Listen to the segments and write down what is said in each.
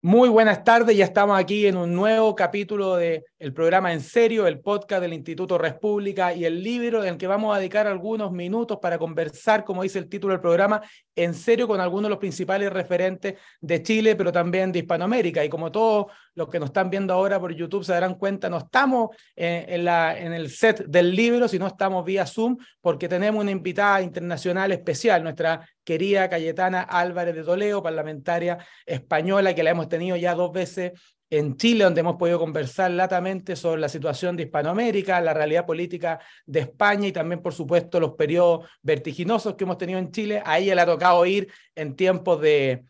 Muy buenas tardes, ya estamos aquí en un nuevo capítulo del el programa En Serio, el podcast del Instituto República y el libro en el que vamos a dedicar algunos minutos para conversar, como dice el título del programa, en serio con algunos de los principales referentes de Chile, pero también de Hispanoamérica. Y como todos los que nos están viendo ahora por YouTube se darán cuenta, no estamos eh, en, en el set del libro, sino estamos vía Zoom, porque tenemos una invitada internacional especial, nuestra querida Cayetana Álvarez de Toledo, parlamentaria española, que la hemos tenido ya dos veces en Chile, donde hemos podido conversar latamente sobre la situación de Hispanoamérica, la realidad política de España y también, por supuesto, los periodos vertiginosos que hemos tenido en Chile. A ella le ha tocado ir en tiempos de,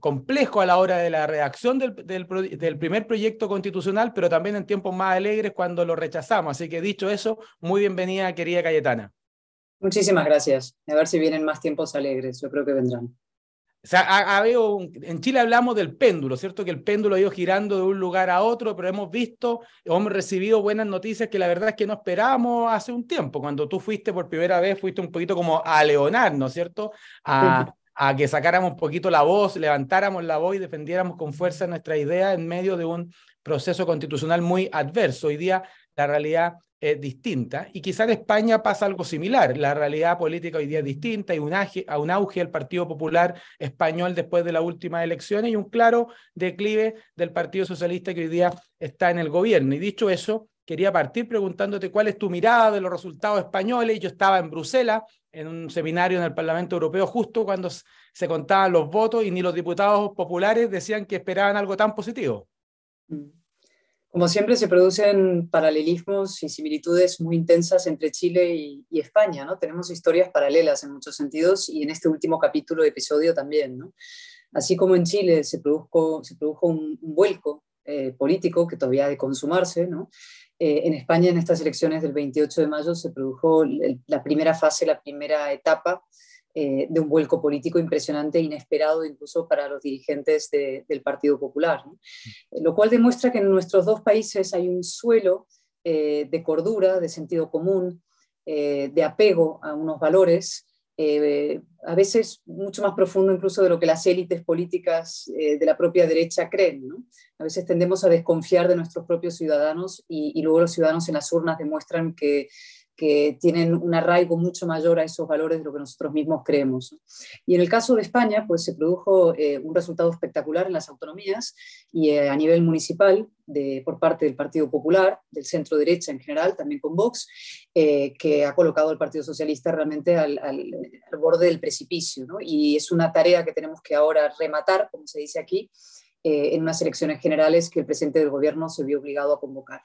complejo a la hora de la redacción del, del, primer proyecto constitucional, pero también en tiempos más alegres cuando lo rechazamos. Así que dicho eso, muy bienvenida, querida Cayetana. Muchísimas gracias. A ver si vienen más tiempos alegres. Yo creo que vendrán. O sea, ha, habido en Chile hablamos del péndulo, ¿cierto? Que el péndulo ha ido girando de un lugar a otro, pero hemos visto, hemos recibido buenas noticias que la verdad es que no esperábamos hace un tiempo. Cuando tú fuiste por primera vez, fuiste un poquito como a leonarnos, ¿cierto? A, a que sacáramos un poquito la voz, levantáramos la voz y defendiéramos con fuerza nuestra idea en medio de un proceso constitucional muy adverso. Hoy día la realidad es distinta y quizá en España pasa algo similar. La realidad política hoy día es distinta, hay un, auge, a un auge del Partido Popular español después de las últimas elecciones y un claro declive del Partido Socialista que hoy día está en el gobierno. Y dicho eso, quería partir preguntándote cuál es tu mirada de los resultados españoles. Yo estaba en Bruselas en un seminario en el Parlamento Europeo justo cuando se contaban los votos y ni los diputados populares decían que esperaban algo tan positivo. Mm. Como siempre, se producen paralelismos y similitudes muy intensas entre Chile y, España, ¿no? Tenemos historias paralelas en muchos sentidos y en este último capítulo, episodio también, ¿no? Así como en Chile se produjo, se produjo un, vuelco eh, político que todavía ha de consumarse, ¿no? Eh, en España, en estas elecciones del 28 de mayo, se produjo la primera fase, la primera etapa eh, de un vuelco político impresionante e inesperado incluso para los dirigentes del Partido Popular. Lo cual demuestra que en nuestros dos países hay un suelo eh, de cordura, de sentido común, eh, de apego a unos valores, a veces mucho más profundo incluso de lo que las élites políticas de la propia derecha creen. A veces tendemos a desconfiar de nuestros propios ciudadanos y luego los ciudadanos en las urnas demuestran que que tienen un arraigo mucho mayor a esos valores de lo que nosotros mismos creemos. Y en el caso de España, pues se produjo eh, un resultado espectacular en las autonomías y eh, a nivel municipal por parte del Partido Popular, del centro derecha en general, también con Vox, eh, que ha colocado al Partido Socialista realmente al, borde del precipicio. Y es una tarea que tenemos que ahora rematar, como se dice aquí, en unas elecciones generales que el presidente del gobierno se vio obligado a convocar.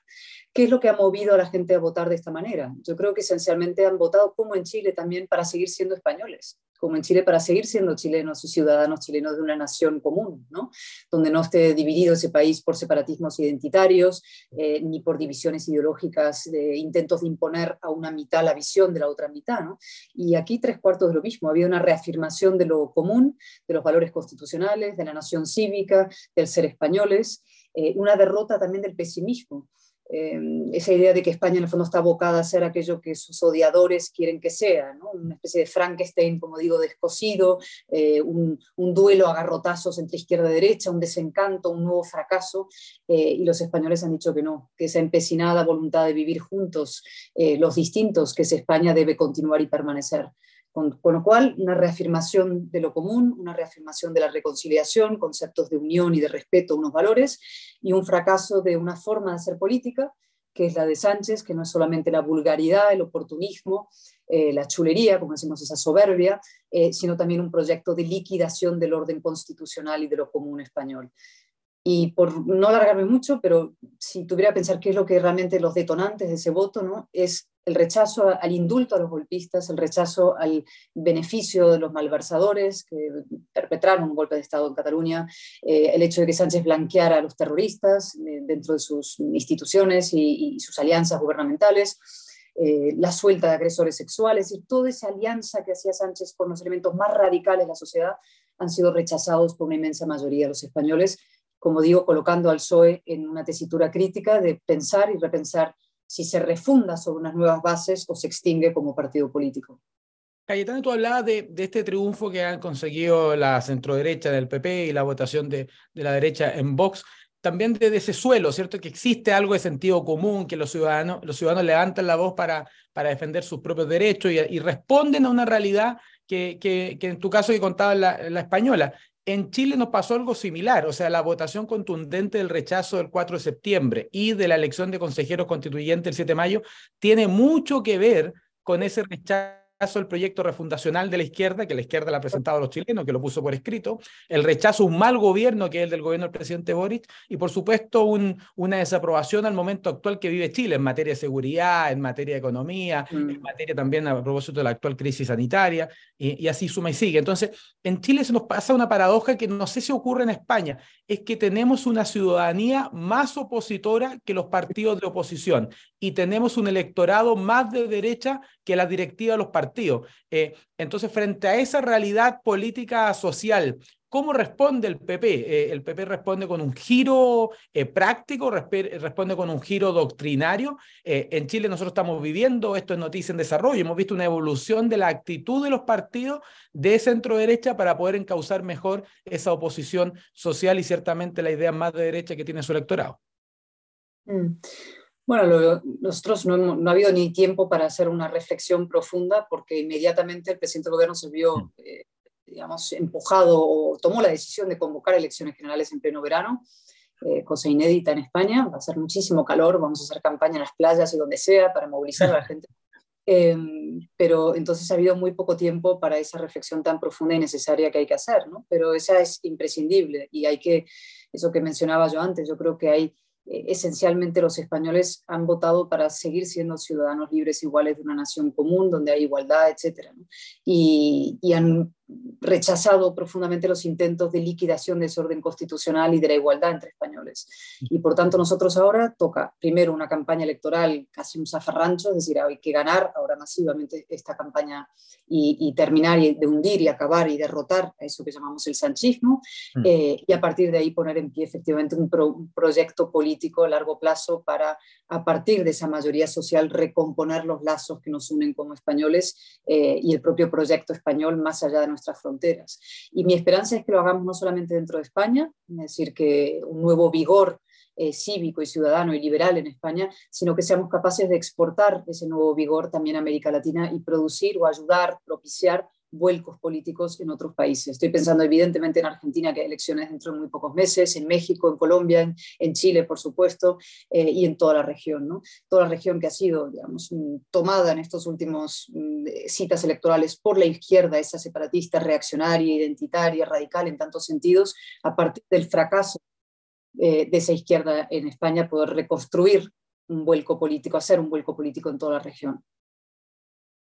¿Qué es lo que ha movido a la gente a votar de esta manera? Yo creo que esencialmente han votado como en Chile también para seguir siendo españoles, como en Chile para seguir siendo chilenos y ciudadanos chilenos de una nación común, ¿no? donde no esté dividido ese país por separatismos identitarios eh, ni por divisiones ideológicas, de intentos de imponer a una mitad la visión de la otra mitad. ¿no? Y aquí tres cuartos de lo mismo, ha habido una reafirmación de lo común, de los valores constitucionales, de la nación cívica, del ser españoles, eh, una derrota también del pesimismo. Em, esa idea de que España en el fondo está abocada a ser aquello que sus odiadores quieren que sea, ¿no? una especie de Frankenstein, como digo, descosido, eh, un, duelo a garrotazos entre izquierda y derecha, un desencanto, un nuevo fracaso, eh, y los españoles han dicho que no, que esa empecinada voluntad de vivir juntos, eh, los distintos, que es España debe continuar y permanecer. Con, lo cual, una reafirmación de lo común, una reafirmación de la reconciliación, conceptos de unión y de respeto a unos valores, y un fracaso de una forma de hacer política, que es la de Sánchez, que no es solamente la vulgaridad, el oportunismo, eh, la chulería, como decimos, esa soberbia, eh, sino también un proyecto de liquidación del orden constitucional y de lo común español. Y por no alargarme mucho, pero si tuviera que pensar qué es lo que realmente los detonantes de ese voto, ¿no? es el rechazo al indulto a los golpistas, el rechazo al beneficio de los malversadores que perpetraron un golpe de Estado en Cataluña, eh, el hecho de que Sánchez blanqueara a los terroristas eh, dentro de sus instituciones y, sus alianzas gubernamentales, eh, la suelta de agresores sexuales, y toda esa alianza que hacía Sánchez con los elementos más radicales de la sociedad han sido rechazados por una inmensa mayoría de los españoles como digo, colocando al PSOE en una tesitura crítica de pensar y repensar si se refunda sobre unas nuevas bases o se extingue como partido político. Cayetano, tú hablabas de, este triunfo que han conseguido la centroderecha del PP y la votación de, la derecha en Vox, también desde ese suelo, ¿cierto? Que existe algo de sentido común, que los ciudadanos, los ciudadanos levantan la voz para, para defender sus propios derechos y, responden a una realidad que, que, en tu caso que contaba la, la española. En Chile nos pasó algo similar, o sea, la votación contundente del rechazo del 4 de septiembre y de la elección de consejeros constituyentes el 7 de mayo tiene mucho que ver con ese rechazo rechazo al proyecto refundacional de la izquierda, que la izquierda le ha presentado a los chilenos, que lo puso por escrito, el rechazo a un mal gobierno, que es el del gobierno del presidente Boric, y por supuesto un, una desaprobación al momento actual que vive Chile en materia de seguridad, en materia de economía, en mm. materia también a propósito de la actual crisis sanitaria, y, y así suma y sigue. Entonces, en Chile se nos pasa una paradoja que no sé si ocurre en España, es que tenemos una ciudadanía más opositora que los partidos de oposición y tenemos un electorado más de derecha que la directiva de los partidos. Eh, entonces, frente a esa realidad política social, ¿cómo responde el PP? Eh, el PP responde con un giro eh, práctico, responde con un giro doctrinario. en Chile nosotros estamos viviendo, esto es noticia en desarrollo, hemos visto una evolución de la actitud de los partidos de centro derecha para poder encauzar mejor esa oposición social y ciertamente la idea más de derecha que tiene su electorado. Mm. Bueno, nosotros no, ha habido ni tiempo para hacer una reflexión profunda porque inmediatamente el presidente del gobierno se vio, mm. eh, digamos, empujado o tomó la decisión de convocar elecciones generales en pleno verano, eh, cosa inédita en España. Va a ser muchísimo calor, vamos a hacer campaña en las playas y donde sea para movilizar a la gente. Em, pero entonces ha habido muy poco tiempo para esa reflexión tan profunda y necesaria que hay que hacer, ¿no? Pero esa es imprescindible y hay que, eso que mencionaba yo antes, yo creo que hay eh, esencialmente los españoles han votado para seguir siendo ciudadanos libres iguales de una nación común, donde hay igualdad, etc. Y, y, han rechazado profundamente los intentos de liquidación de ese orden constitucional y de la igualdad entre españoles. Y por tanto nosotros ahora toca primero una campaña electoral, casi un zafarrancho, es decir, hay que ganar ahora masivamente esta campaña y, terminar y de hundir y acabar y derrotar a eso que llamamos el sanchismo mm. eh, y a partir de ahí poner en pie efectivamente un, proyecto político a largo plazo para a partir de esa mayoría social recomponer los lazos que nos unen como españoles eh, y el propio proyecto español más allá de nuestras fronteras. Y mi esperanza es que lo hagamos no solamente dentro de España, es decir, que un nuevo vigor eh, cívico y ciudadano y liberal en España, sino que seamos capaces de exportar ese nuevo vigor también a América Latina y producir o ayudar, propiciar vuelcos políticos en otros países. Estoy pensando evidentemente en Argentina, que hay elecciones dentro de muy pocos meses, en México, en Colombia, en, Chile, por supuesto, eh, y en toda la región. ¿no? Toda la región que ha sido, digamos, mm, tomada en estos últimos mm, citas electorales por la izquierda, esa separatista, reaccionaria, identitaria, radical en tantos sentidos, a partir del fracaso eh, de esa izquierda en España, poder reconstruir un vuelco político, hacer un vuelco político en toda la región.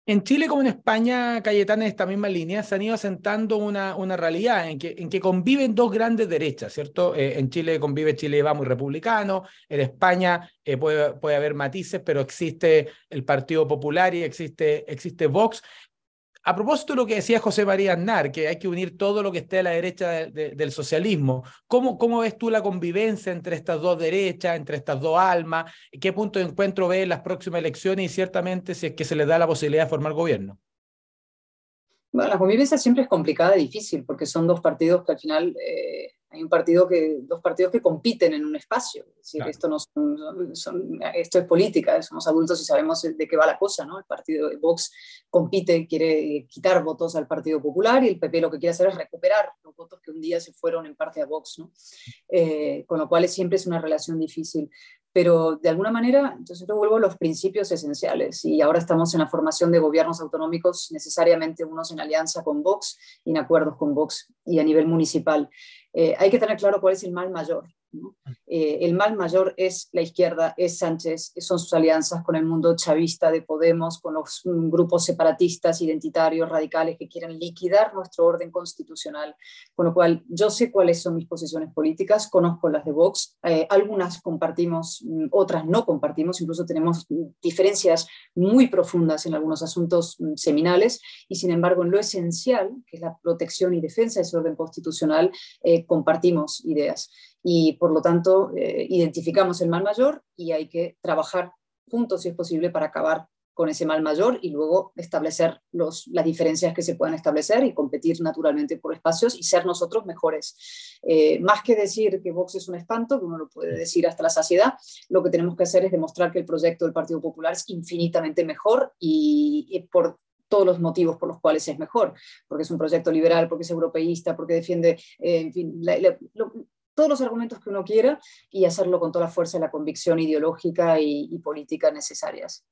En Chile como en España, Cayetana, en esta misma línea, se han ido asentando una, una realidad en que, en que conviven dos grandes derechas, ¿cierto? Eh, en Chile convive Chile va muy republicano, en España eh, puede, puede haber matices, pero existe el Partido Popular y existe, existe Vox. A propósito de lo que decía José María Aznar, que hay que unir todo lo que esté a la derecha del socialismo, ¿cómo, ¿cómo ves tú la convivencia entre estas dos derechas, entre estas dos almas? ¿Qué punto de encuentro ves en las próximas elecciones y ciertamente si es que se les da la posibilidad de formar gobierno? Bueno, la convivencia siempre es complicada y difícil porque son dos partidos que al final eh, hay un partido que, dos partidos que compiten en un espacio. Es decir, esto, no son, esto es política, somos adultos y sabemos de qué va la cosa. ¿no? El partido de Vox compite, quiere quitar votos al Partido Popular y el PP lo que quiere hacer es recuperar los votos que un día se fueron en parte a Vox. ¿no? Eh, con lo cual siempre es una relación difícil pero de alguna manera, entonces yo vuelvo a los principios esenciales y ahora estamos en la formación de gobiernos autonómicos, necesariamente unos en alianza con Vox y en acuerdos con Vox y a nivel municipal. Eh, hay que tener claro cuál es el mal mayor. Eh, el mal mayor es la izquierda, es Sánchez, son sus alianzas con el mundo chavista de Podemos, con los mm, grupos separatistas, identitarios, radicales que quieren liquidar nuestro orden constitucional. Con lo cual, yo sé cuáles son mis posiciones políticas, conozco las de Vox, eh, algunas compartimos, mm, otras no compartimos, incluso tenemos mm, diferencias muy profundas en algunos asuntos seminales, y sin embargo, en lo esencial, que es la protección y defensa de ese orden constitucional, compartimos ideas y por lo tanto eh, identificamos el mal mayor y hay que trabajar juntos si es posible para acabar con ese mal mayor y luego establecer los, las diferencias que se puedan establecer y competir naturalmente por espacios y ser nosotros mejores. Eh, más que decir que Vox es un espanto, que uno lo puede decir hasta la saciedad, lo que tenemos que hacer es demostrar que el proyecto del Partido Popular es infinitamente mejor y, por todos los motivos por los cuales es mejor, porque es un proyecto liberal, porque es europeísta, porque defiende, eh, en fin, todos los argumentos que uno quiera y hacerlo con toda la fuerza y la convicción ideológica y política necesarias.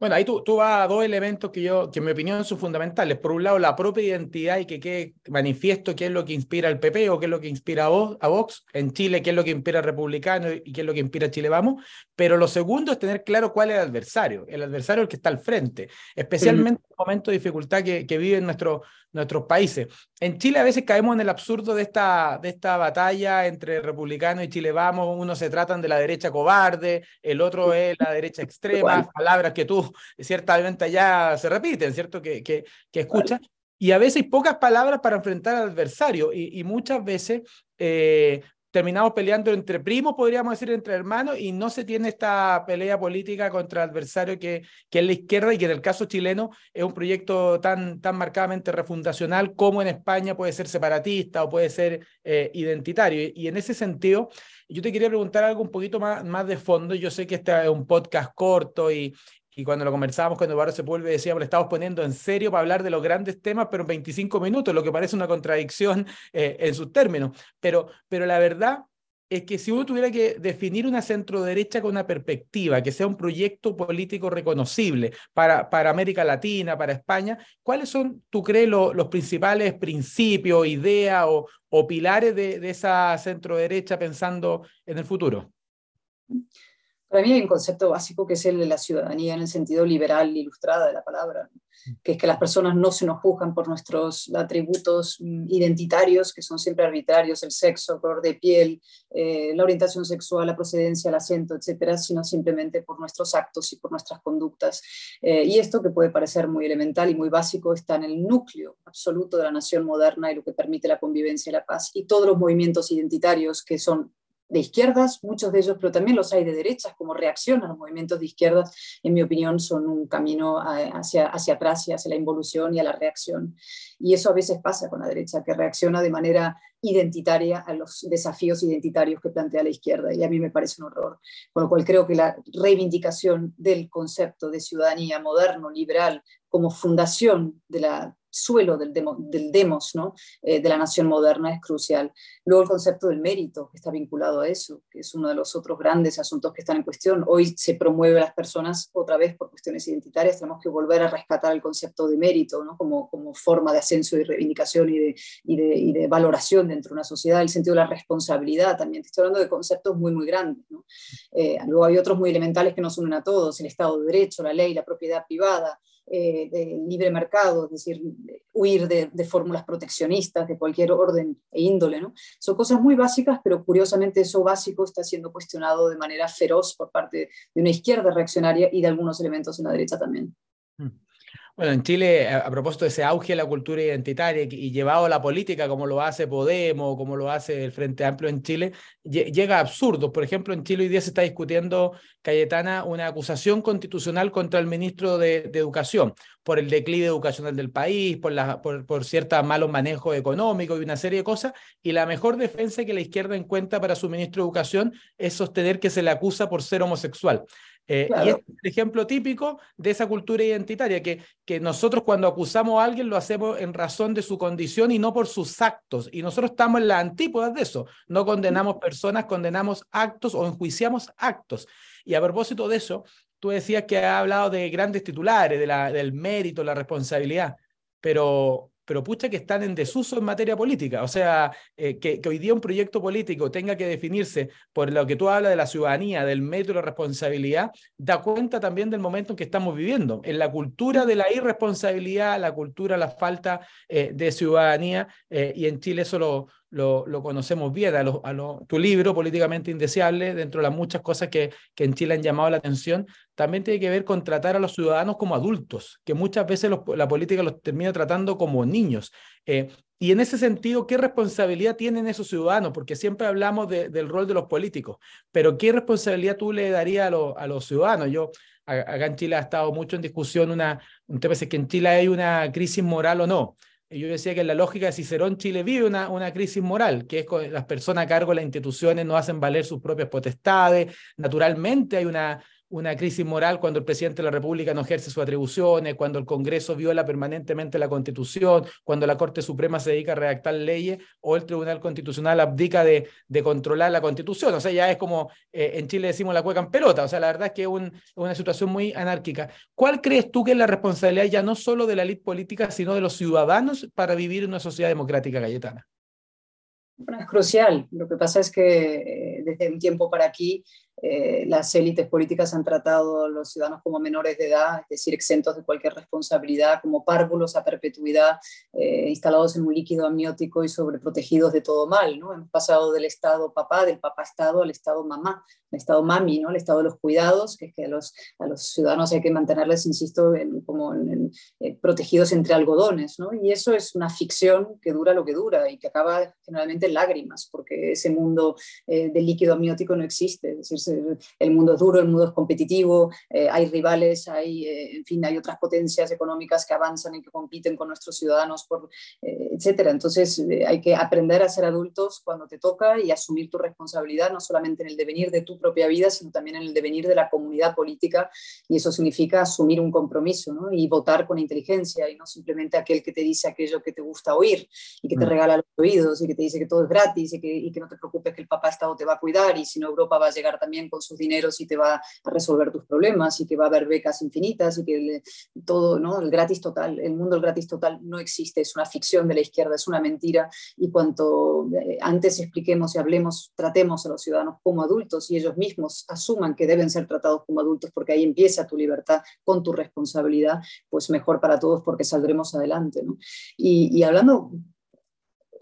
Bueno, ahí tú, tú, vas a dos elementos que yo, que en mi opinión son fundamentales. Por un lado, la propia identidad y que quede manifiesto qué es lo que inspira al PP o qué es lo que inspira a Vox. En Chile, qué es lo que inspira al Republicano y qué es lo que inspira a Chile Vamos. Pero lo segundo es tener claro cuál es el adversario. El adversario el que está al frente, especialmente en el momento de dificultad que, que viven nuestro, nuestros países. En Chile a veces caemos en el absurdo de esta, de esta batalla entre republicanos y Chile Vamos. Uno se tratan de la derecha cobarde, el otro es la derecha extrema, palabras que tú ciertamente ya se repiten, ¿cierto? Que, que, que escuchas. Y a veces pocas palabras para enfrentar al adversario y, y muchas veces eh, terminamos peleando entre primos, podríamos decir, entre hermanos, y no se tiene esta pelea política contra el adversario que, que es la izquierda y que en el caso chileno es un proyecto tan, tan marcadamente refundacional como en España puede ser separatista o puede ser eh, identitario. Y, en ese sentido, yo te quería preguntar algo un poquito más, más de fondo. Yo sé que este es un podcast corto y, y cuando lo conversábamos con Eduardo Sepúlveda decíamos, le estamos poniendo en serio para hablar de los grandes temas, pero en 25 minutos, lo que parece una contradicción eh, en sus términos. Pero, pero la verdad es que si uno tuviera que definir una centro derecha con una perspectiva, que sea un proyecto político reconocible para, para América Latina, para España, ¿cuáles son, tú crees, los principales principios, ideas o, pilares de, de esa centro derecha pensando en el futuro? Para mí hay un concepto básico que es el de la ciudadanía en el sentido liberal ilustrada de la palabra, que es que las personas no se nos juzgan por nuestros atributos mm, identitarios, que son siempre arbitrarios, el sexo, el color de piel, eh, la orientación sexual, la procedencia, el acento, etcétera, sino simplemente por nuestros actos y por nuestras conductas. Eh, y esto, que puede parecer muy elemental y muy básico, está en el núcleo absoluto de la nación moderna y lo que permite la convivencia y la paz. Y todos los movimientos identitarios que son de izquierdas, muchos de ellos, pero también los hay de derechas, como reacción a los movimientos de izquierdas, en mi opinión, son un camino hacia, hacia atrás hacia la involución y a la reacción. Y eso a veces pasa con la derecha, que reacciona de manera identitaria a los desafíos identitarios que plantea la izquierda, y a mí me parece un horror. Con lo cual creo que la reivindicación del concepto de ciudadanía moderno, liberal, como fundación de la suelo del, del demos, ¿no? Eh, de la nación moderna es crucial. Luego el concepto del mérito, que está vinculado a eso, que es uno de los otros grandes asuntos que están en cuestión. Hoy se promueve a las personas otra vez por cuestiones identitarias, tenemos que volver a rescatar el concepto de mérito ¿no? como, como forma de ascenso y reivindicación y de, y, de, y de, valoración dentro de una sociedad, el sentido de la responsabilidad también. Estoy hablando de conceptos muy, muy grandes. Eh, luego hay otros muy elementales que nos unen a todos, el Estado de Derecho, la ley, la propiedad privada, eh, de libre mercado, es decir, huir de, fórmulas proteccionistas de cualquier orden e índole. ¿no? Son cosas muy básicas, pero curiosamente eso básico está siendo cuestionado de manera feroz por parte de una izquierda reaccionaria y de algunos elementos en la derecha también. Mm. Bueno, en Chile, a, propósito de ese auge de la cultura identitaria y, llevado a la política, como lo hace Podemos, como lo hace el Frente Amplio en Chile, llega a absurdos. Por ejemplo, en Chile hoy día se está discutiendo, Cayetana, una acusación constitucional contra el ministro de, Educación por el declive educacional del país, por, por, por cierto malos manejos económicos y una serie de cosas. Y la mejor defensa que la izquierda encuentra para su ministro de Educación es sostener que se le acusa por ser homosexual. Eh, y es el ejemplo típico de esa cultura identitaria, que, que nosotros cuando acusamos a alguien lo hacemos en razón de su condición y no por sus actos. Y nosotros estamos en la antípoda de eso. No condenamos personas, condenamos actos o enjuiciamos actos. Y a propósito de eso, tú decías que ha hablado de grandes titulares, de la, del mérito, la responsabilidad, pero pero pucha que están en desuso en materia política. O sea, eh, que, hoy día un proyecto político tenga que definirse por lo que tú hablas de la ciudadanía, del método de responsabilidad, da cuenta también del momento en que estamos viviendo. En la cultura de la irresponsabilidad, la cultura, la falta eh, de ciudadanía, eh, y en Chile eso lo, lo, conocemos bien, a, a tu libro, Políticamente Indeseable, dentro de las muchas cosas que, que en Chile han llamado la atención, también tiene que ver con tratar a los ciudadanos como adultos, que muchas veces la política los termina tratando como niños. Eh, y en ese sentido, ¿qué responsabilidad tienen esos ciudadanos? Porque siempre hablamos del rol de los políticos, pero ¿qué responsabilidad tú le darías a, a los ciudadanos? Yo acá en Chile ha estado mucho en discusión una, un tema es que en Chile hay una crisis moral o no. Yo decía que en la lógica de Cicerón, Chile vive una, una crisis moral, que es que las personas a cargo de las instituciones no hacen valer sus propias potestades. Naturalmente hay una, una crisis moral cuando el presidente de la República no ejerce sus atribuciones, cuando el Congreso viola permanentemente la Constitución, cuando la Corte Suprema se dedica a redactar leyes o el Tribunal Constitucional abdica de, de controlar la Constitución. O sea, ya es como eh, en Chile decimos la cueca en pelota. O sea, la verdad es que es una situación muy anárquica. ¿Cuál crees tú que es la responsabilidad ya no solo de la élite política, sino de los ciudadanos para vivir en una sociedad democrática cayetana? Bueno, es crucial. Lo que pasa es que eh, desde un tiempo para aquí eh, las élites políticas han tratado a los ciudadanos como menores de edad, es decir, exentos de cualquier responsabilidad, como párvulos a perpetuidad, eh, instalados en un líquido amniótico y sobreprotegidos de todo mal. ¿no? Hemos pasado del estado papá, del papá estado, al estado mamá, al estado mami, ¿no? el estado de los cuidados, que es que a los, ciudadanos hay que mantenerles, insisto, como eh, protegidos entre algodones. ¿no? Y eso es una ficción que dura lo que dura y que acaba generalmente en lágrimas, porque ese mundo del líquido amniótico no existe. Es decir, el mundo es duro, el mundo es competitivo, eh, hay rivales, hay, eh, en fin, hay otras potencias económicas que avanzan y que compiten con nuestros ciudadanos, por, eh, etcétera. Entonces hay que aprender a ser adultos cuando te toca y asumir tu responsabilidad, no solamente en el devenir de tu propia vida, sino también en el devenir de la comunidad política, y eso significa asumir un compromiso ¿no? y votar con inteligencia y no simplemente aquel que te dice aquello que te gusta oír y que te mm. regala los oídos y que te dice que todo es gratis y que, y que no te preocupes que el papá Estado te va a cuidar y si no Europa va a llegar también con sus dineros y te va a resolver tus problemas y que va a haber becas infinitas y que todo, ¿no? El gratis total, el mundo del gratis total no existe, es una ficción de la izquierda, es una mentira y cuanto eh, antes expliquemos y hablemos, tratemos a los ciudadanos como adultos y ellos mismos asuman que deben ser tratados como adultos porque ahí empieza tu libertad con tu responsabilidad, pues mejor para todos porque saldremos adelante. y hablando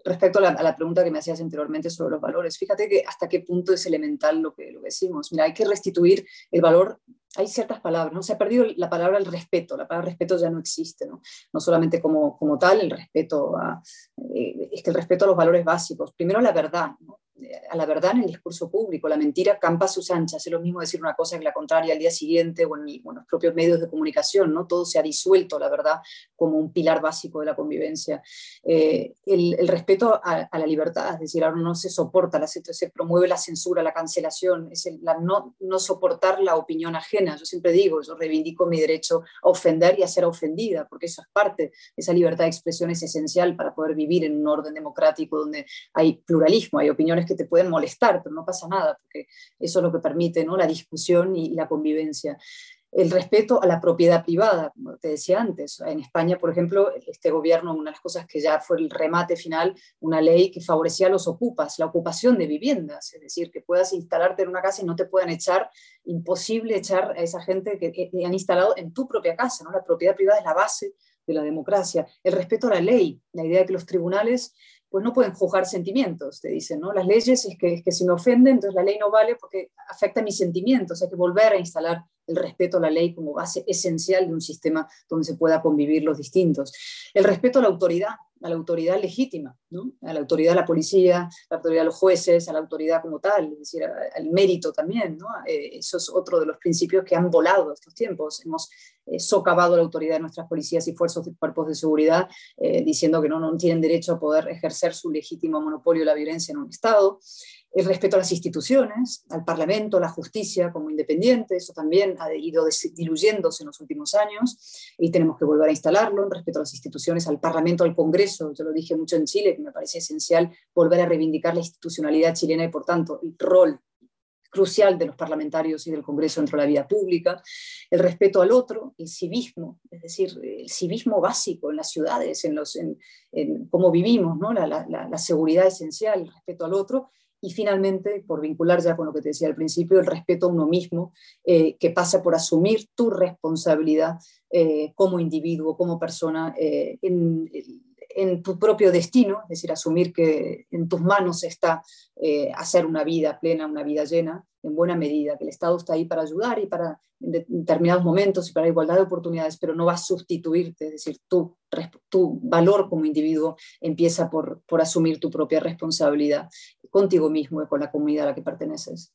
respecto a la, pregunta que me hacías anteriormente sobre los valores, fíjate que hasta qué punto es elemental lo que, lo decimos. Mira, hay que restituir el valor hay ciertas palabras, ¿no? Se ha perdido la palabra el respeto, la palabra respeto ya no existe, ¿no? No solamente como, como tal, el respeto a, eh, es que el respeto a los valores básicos. Primero la verdad. A la verdad en el discurso público. La mentira campa a sus anchas. Es lo mismo decir una cosa que la contraria al día siguiente o en, los propios medios de comunicación. ¿no? Todo se ha disuelto, la verdad, como un pilar básico de la convivencia. Eh, el, respeto a, la libertad, es decir, ahora no se soporta, se, se promueve la censura, la cancelación, es la no, no soportar la opinión ajena. Yo siempre digo, yo reivindico mi derecho a ofender y a ser ofendida, porque eso es parte, esa libertad de expresión es esencial para poder vivir en un orden democrático donde hay pluralismo, hay opiniones que te pueden molestar, pero no pasa nada, porque eso es lo que permite ¿no? la discusión y, la convivencia el respeto a la propiedad privada, como te decía antes. En España, por ejemplo, este gobierno, una de las cosas que ya fue el remate final, una ley que favorecía a los ocupas, la ocupación de viviendas, es decir, que puedas instalarte en una casa y no te puedan echar, imposible echar a esa gente que, que han instalado en tu propia casa. ¿no? La propiedad privada es la base de la democracia. El respeto a la ley, la idea de que los tribunales pues no pueden juzgar sentimientos, te dicen, ¿no? Las leyes es que, es que si me ofenden, entonces la ley no vale porque afecta mis sentimientos, hay que volver a instalar el respeto a la ley como base esencial de un sistema donde se pueda convivir los distintos. El respeto a la autoridad, a la autoridad legítima, ¿no? a la autoridad de la policía, a la autoridad de los jueces, a la autoridad como tal, es decir, al mérito también. ¿no? Eh, eso es otro de los principios que han volado estos tiempos. Hemos eh, socavado la autoridad de nuestras policías y fuerzas y cuerpos de seguridad, eh, diciendo que no, no tienen derecho a poder ejercer su legítimo monopolio de la violencia en un Estado el respeto a las instituciones, al Parlamento, a la justicia como independiente, eso también ha ido diluyéndose en los últimos años y tenemos que volver a instalarlo, en respeto a las instituciones, al Parlamento, al Congreso, yo lo dije mucho en Chile, que me parece esencial volver a reivindicar la institucionalidad chilena y por tanto el rol crucial de los parlamentarios y del Congreso dentro de la vida pública, el respeto al otro, el civismo, es decir, el civismo básico en las ciudades, en, los, en, cómo vivimos, ¿no? la, seguridad esencial, el respeto al otro, y finalmente, por vincular ya con lo que te decía al principio, el respeto a uno mismo, eh, que pasa por asumir tu responsabilidad eh, como individuo, como persona, eh, en, tu propio destino, es decir, asumir que en tus manos está hacer una vida plena, una vida llena, en buena medida, que el Estado está ahí para ayudar y para en determinados momentos y para igualdad de oportunidades, pero no va a sustituirte, es decir, tu, tu valor como individuo empieza por, por asumir tu propia responsabilidad contigo mismo y con la comunidad a la que perteneces.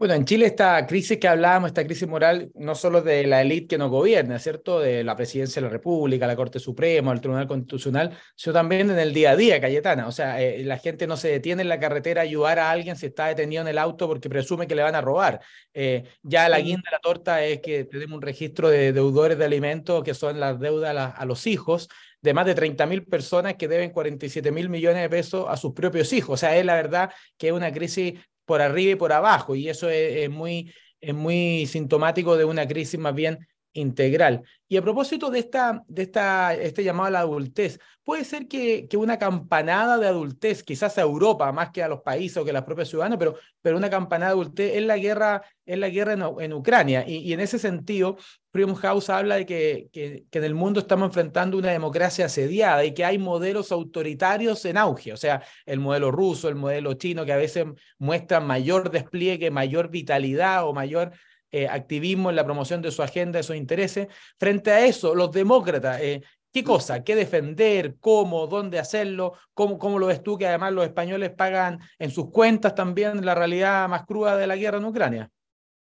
Bueno, en Chile esta crisis que hablábamos, esta crisis moral, no solo de la élite que nos gobierna, ¿cierto? De la presidencia de la República, la Corte Suprema, el Tribunal Constitucional, sino también en el día a día, Cayetana. O sea, eh, la gente no se detiene en la carretera a ayudar a alguien si está detenido en el auto porque presume que le van a robar. Eh, ya la guinda de la torta es que tenemos un registro de deudores de alimentos que son las deudas a, a los hijos de más de 30 mil personas que deben 47 mil millones de pesos a sus propios hijos. O sea, es la verdad que es una crisis por arriba y por abajo, y eso es, muy, es muy sintomático de una crisis más bien integral. Y a propósito de, esta, de esta, este llamado a la adultez, puede ser que, que, una campanada de adultez, quizás a Europa más que a los países o que a las propias ciudadanas, pero, pero una campanada de adultez es la guerra, es la guerra en, Ucrania. Y, y, en ese sentido, Freedom House habla de que, que, que, en el mundo estamos enfrentando una democracia asediada y que hay modelos autoritarios en auge, o sea, el modelo ruso, el modelo chino, que a veces muestran mayor despliegue, mayor vitalidad o mayor eh, activismo en la promoción de su agenda, de sus intereses. Frente a eso, los demócratas, eh, ¿qué cosa? ¿Qué defender? ¿Cómo? ¿Dónde hacerlo? ¿Cómo, ¿Cómo lo ves tú que además los españoles pagan en sus cuentas también la realidad más cruda de la guerra en Ucrania?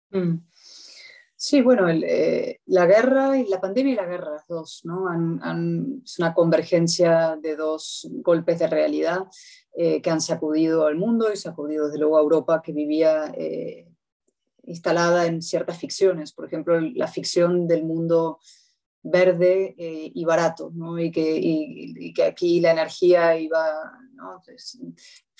Mm. Sí, bueno, eh, la guerra y la pandemia y la guerra, las dos, ¿no? Han, es una convergencia de dos golpes de realidad que han sacudido al mundo y sacudido desde luego a Europa que vivía instalada en ciertas ficciones, por ejemplo, la ficción del mundo verde eh, y barato, ¿no? y, y, que, aquí la energía iba, ¿no?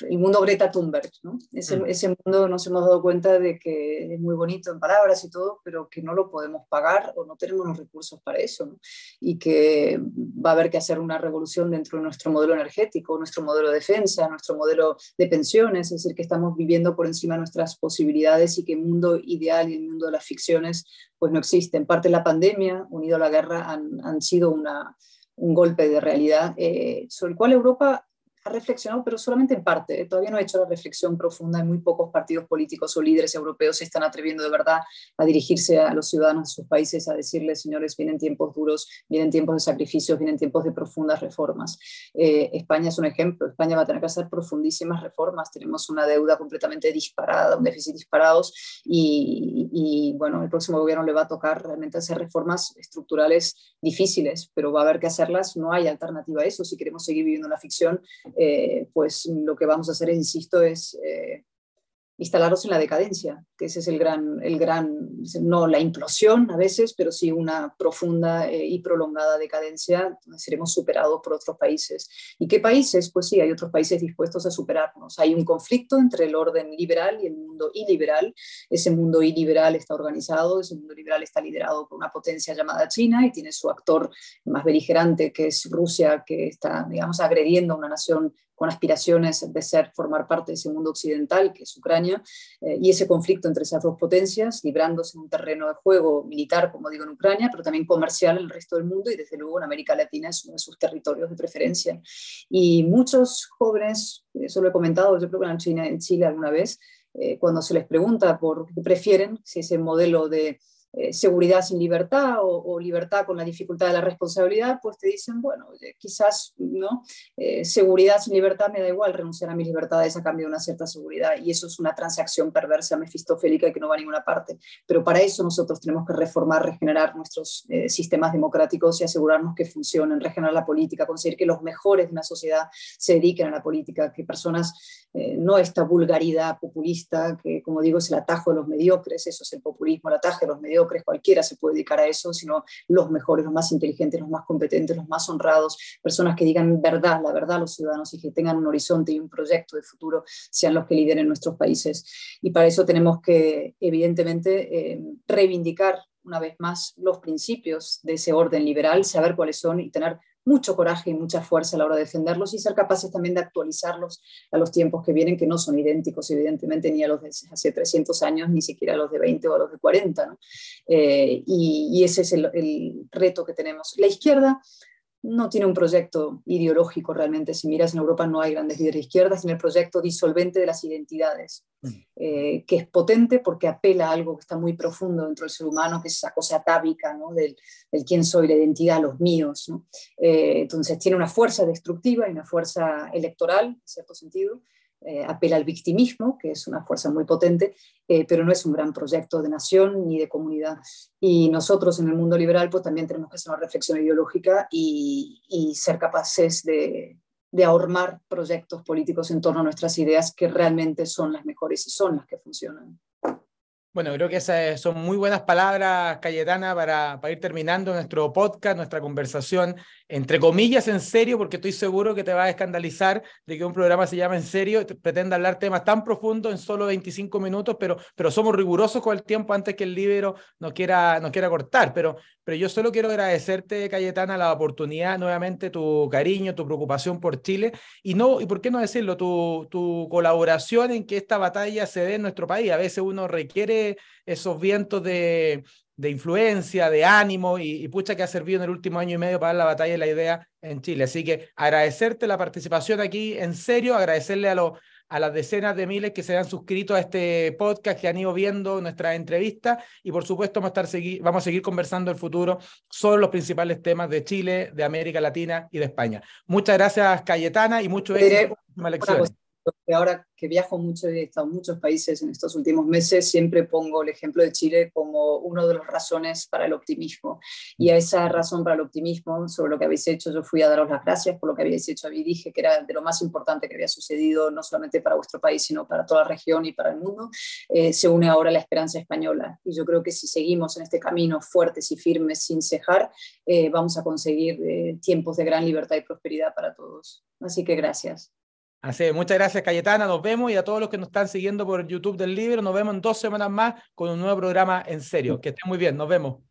el mundo Greta Thunberg, ¿no? Ese, mm. ese, mundo nos hemos dado cuenta de que es muy bonito en palabras y todo, pero que no lo podemos pagar o no tenemos los recursos para eso, ¿no? y que va a haber que hacer una revolución dentro de nuestro modelo energético, nuestro modelo de defensa, nuestro modelo de pensiones, es decir, que estamos viviendo por encima de nuestras posibilidades y que el mundo ideal y el mundo de las ficciones pues no existe. En parte la pandemia, unido a la guerra, han, han sido una, un golpe de realidad eh, sobre el cual Europa ha reflexionado, pero solamente en parte. Todavía no ha hecho la reflexión profunda muy pocos partidos políticos o líderes europeos se están atreviendo de verdad a dirigirse a los ciudadanos de sus países, a decirles, señores, vienen tiempos duros, vienen tiempos de sacrificios, vienen tiempos de profundas reformas. Eh, España es un ejemplo. España va a tener que hacer profundísimas reformas. Tenemos una deuda completamente disparada, un déficit disparados y, y bueno, el próximo gobierno le va a tocar realmente hacer reformas estructurales difíciles, pero va a haber que hacerlas. No hay alternativa a eso si queremos seguir viviendo la ficción eh, pues lo que vamos a hacer, insisto, es eh, instalaros en la decadencia, que ese es el gran, el gran, no la implosión a veces, pero sí una profunda eh, y prolongada decadencia, seremos superados por otros países. ¿Y qué países? Pues sí, hay otros países dispuestos a superarnos. Hay un conflicto entre el orden liberal y el mundo iliberal. Ese mundo iliberal está organizado, ese mundo liberal está liderado por una potencia llamada China y tiene su actor más beligerante, que es Rusia, que está, digamos, agrediendo a una nación con aspiraciones de ser, formar parte de ese mundo occidental, que es Ucrania, eh, y ese conflicto entre esas dos potencias, librándose en un terreno de juego militar, como digo, en Ucrania, pero también comercial en el resto del mundo y desde luego en América Latina es uno de sus territorios de preferencia. Y muchos jóvenes, eso lo he comentado, yo creo que en Chile, en Chile alguna vez, eh, cuando se les pregunta por qué prefieren, si ese modelo de eh, seguridad sin libertad o, libertad con la dificultad de la responsabilidad, pues te dicen, bueno, quizás no eh, seguridad sin libertad me da igual renunciar a mis libertades a cambio de una cierta seguridad y eso es una transacción perversa mefistofélica y que no va a ninguna parte. Pero para eso nosotros tenemos que reformar, regenerar nuestros eh, sistemas democráticos y asegurarnos que funcionen, regenerar la política, conseguir que los mejores de una sociedad se dediquen a la política, que personas no esta vulgaridad populista que, como digo, es el atajo de los mediocres, eso es el populismo, el atajo de los mediocres crees cualquiera se puede dedicar a eso, sino los mejores, los más inteligentes, los más competentes, los más honrados, personas que digan verdad, la verdad a los ciudadanos y que tengan un horizonte y un proyecto de futuro, sean los que lideren nuestros países. Y para eso tenemos que, evidentemente, eh, reivindicar una vez más los principios de ese orden liberal, saber cuáles son y tener mucho coraje y mucha fuerza a la hora de defenderlos y ser capaces también de actualizarlos a los tiempos que vienen, que no son idénticos, evidentemente, ni a los de hace 300 años, ni siquiera a los de 20 o a los de 40. Eh, y, ese es el, el reto que tenemos. La izquierda no tiene un proyecto ideológico realmente. Si miras en Europa no hay grandes líderes de izquierda, tiene el proyecto disolvente de las identidades, mm. eh, que es potente porque apela a algo que está muy profundo dentro del ser humano, que es esa cosa atávica ¿no? del, quién soy, la identidad, los míos. Eh, entonces tiene una fuerza destructiva y una fuerza electoral, en cierto sentido, eh, apela al victimismo, que es una fuerza muy potente, eh, pero no es un gran proyecto de nación ni de comunidad. Y nosotros en el mundo liberal pues, también tenemos que hacer una reflexión ideológica y, y ser capaces de, de ahormar proyectos políticos en torno a nuestras ideas que realmente son las mejores y son las que funcionan. Bueno, creo que esas son muy buenas palabras, Cayetana, para, para, ir terminando nuestro podcast, nuestra conversación, entre comillas, en serio, porque estoy seguro que te va a escandalizar de que un programa se llama En serio, pretenda hablar temas tan profundos en solo 25 minutos, pero, pero somos rigurosos con el tiempo antes que el libro nos quiera, quiera cortar. Pero, pero yo solo quiero agradecerte, Cayetana, la oportunidad, nuevamente, tu cariño, tu preocupación por Chile, y, no, y por qué no decirlo, tu, tu colaboración en que esta batalla se dé en nuestro país. A veces uno requiere esos vientos de, influencia, de ánimo y, pucha que ha servido en el último año y medio para dar la batalla de la idea en Chile. Así que agradecerte la participación aquí en serio, agradecerle a, los a las decenas de miles que se han suscrito a este podcast, que han ido viendo nuestra entrevista y por supuesto vamos a, estar, vamos a seguir conversando en el futuro sobre los principales temas de Chile, de América Latina y de España. Muchas gracias Cayetana y mucho éxito ahora que viajo mucho y he estado en muchos países en estos últimos meses, siempre pongo el ejemplo de Chile como una de las razones para el optimismo. Y a esa razón para el optimismo, sobre lo que habéis hecho, yo fui a daros las gracias por lo que habéis hecho. Y dije que era de lo más importante que había sucedido, no solamente para vuestro país, sino para toda la región y para el mundo. Eh, se une ahora la esperanza española. Y yo creo que si seguimos en este camino fuertes y firmes, sin cejar, eh, vamos a conseguir eh, tiempos de gran libertad y prosperidad para todos. Así que gracias. Así muchas gracias Cayetana, nos vemos y a todos los que nos están siguiendo por YouTube del libro, nos vemos en dos semanas más con un nuevo programa en serio. Que estén muy bien, nos vemos.